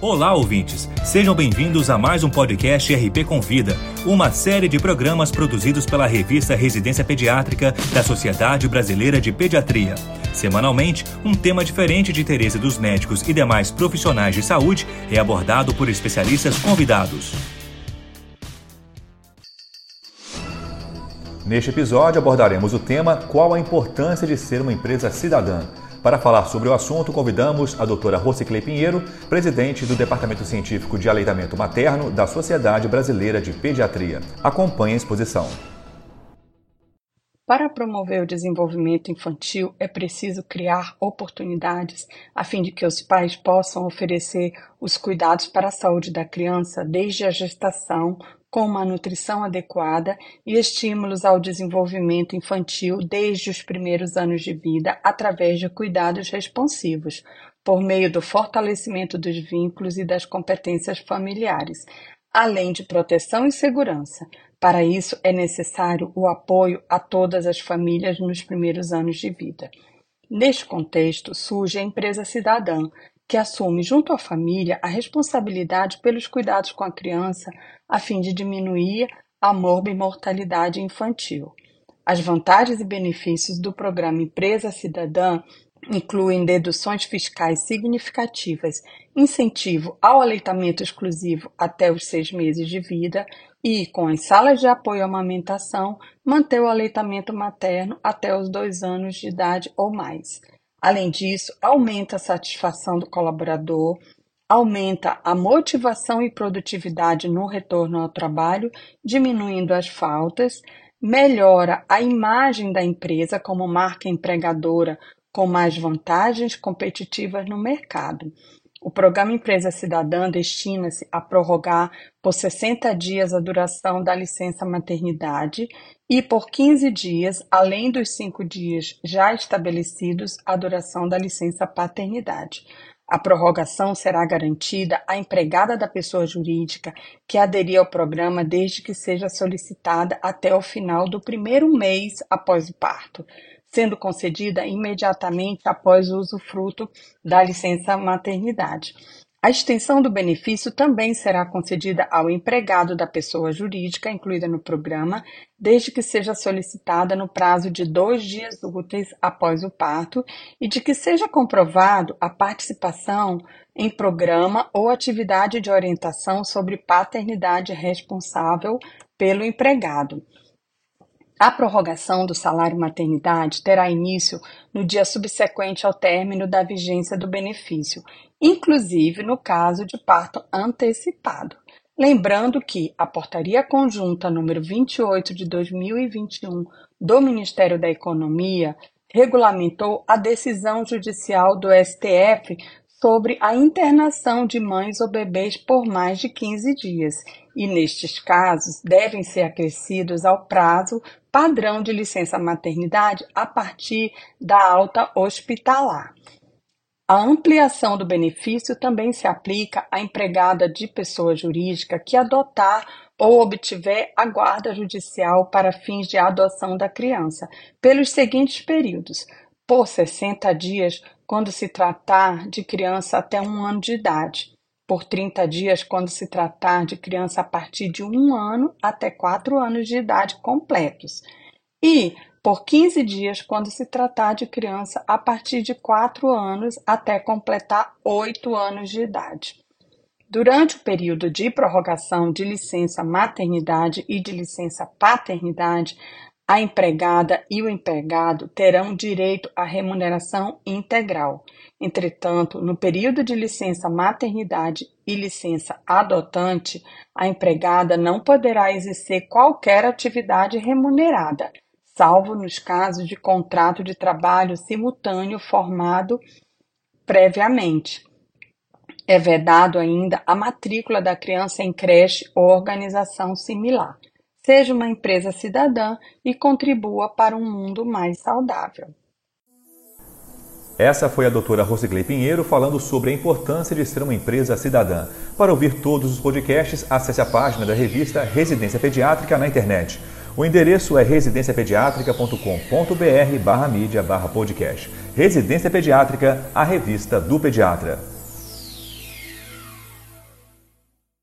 Olá, ouvintes! Sejam bem-vindos a mais um podcast RP Convida, uma série de programas produzidos pela revista Residência Pediátrica da Sociedade Brasileira de Pediatria. Semanalmente, um tema diferente de interesse dos médicos e demais profissionais de saúde é abordado por especialistas convidados. Neste episódio abordaremos o tema Qual a importância de ser uma empresa cidadã? Para falar sobre o assunto, convidamos a doutora Rosiclei Pinheiro, presidente do Departamento Científico de Aleitamento Materno da Sociedade Brasileira de Pediatria. Acompanhe a exposição. Para promover o desenvolvimento infantil, é preciso criar oportunidades a fim de que os pais possam oferecer os cuidados para a saúde da criança desde a gestação, com uma nutrição adequada e estímulos ao desenvolvimento infantil desde os primeiros anos de vida através de cuidados responsivos, por meio do fortalecimento dos vínculos e das competências familiares, além de proteção e segurança. Para isso, é necessário o apoio a todas as famílias nos primeiros anos de vida. Neste contexto, surge a empresa cidadã, que assume junto à família a responsabilidade pelos cuidados com a criança a fim de diminuir a morbimortalidade infantil. As vantagens e benefícios do programa Empresa Cidadã incluem deduções fiscais significativas, incentivo ao aleitamento exclusivo até os seis meses de vida e, com as salas de apoio à amamentação, manter o aleitamento materno até os dois anos de idade ou mais. Além disso, aumenta a satisfação do colaborador, aumenta a motivação e produtividade no retorno ao trabalho, diminuindo as faltas, melhora a imagem da empresa como marca empregadora com mais vantagens competitivas no mercado. O programa Empresa Cidadã destina-se a prorrogar por 60 dias a duração da licença maternidade e por 15 dias, além dos cinco dias já estabelecidos, a duração da licença paternidade. A prorrogação será garantida à empregada da pessoa jurídica que aderir ao programa desde que seja solicitada até o final do primeiro mês após o parto sendo concedida imediatamente após o usufruto da licença maternidade. A extensão do benefício também será concedida ao empregado da pessoa jurídica incluída no programa, desde que seja solicitada no prazo de dois dias úteis após o parto e de que seja comprovado a participação em programa ou atividade de orientação sobre paternidade responsável pelo empregado. A prorrogação do salário maternidade terá início no dia subsequente ao término da vigência do benefício, inclusive no caso de parto antecipado. Lembrando que a Portaria Conjunta número 28 de 2021 do Ministério da Economia regulamentou a decisão judicial do STF sobre a internação de mães ou bebês por mais de 15 dias, e nestes casos devem ser acrescidos ao prazo padrão de licença maternidade a partir da alta hospitalar. A ampliação do benefício também se aplica à empregada de pessoa jurídica que adotar ou obtiver a guarda judicial para fins de adoção da criança, pelos seguintes períodos: por 60 dias, quando se tratar de criança até um ano de idade, por 30 dias, quando se tratar de criança a partir de um ano até quatro anos de idade completos, e por 15 dias, quando se tratar de criança a partir de 4 anos até completar 8 anos de idade. Durante o período de prorrogação de licença maternidade e de licença paternidade, a empregada e o empregado terão direito à remuneração integral. Entretanto, no período de licença maternidade e licença adotante, a empregada não poderá exercer qualquer atividade remunerada, salvo nos casos de contrato de trabalho simultâneo formado previamente. É vedado ainda a matrícula da criança em creche ou organização similar seja uma empresa cidadã e contribua para um mundo mais saudável. Essa foi a doutora Rosigley Pinheiro falando sobre a importância de ser uma empresa cidadã. Para ouvir todos os podcasts, acesse a página da revista Residência Pediátrica na internet. O endereço é residenciapediatrica.com.br barra mídia barra podcast. Residência Pediátrica, a revista do pediatra.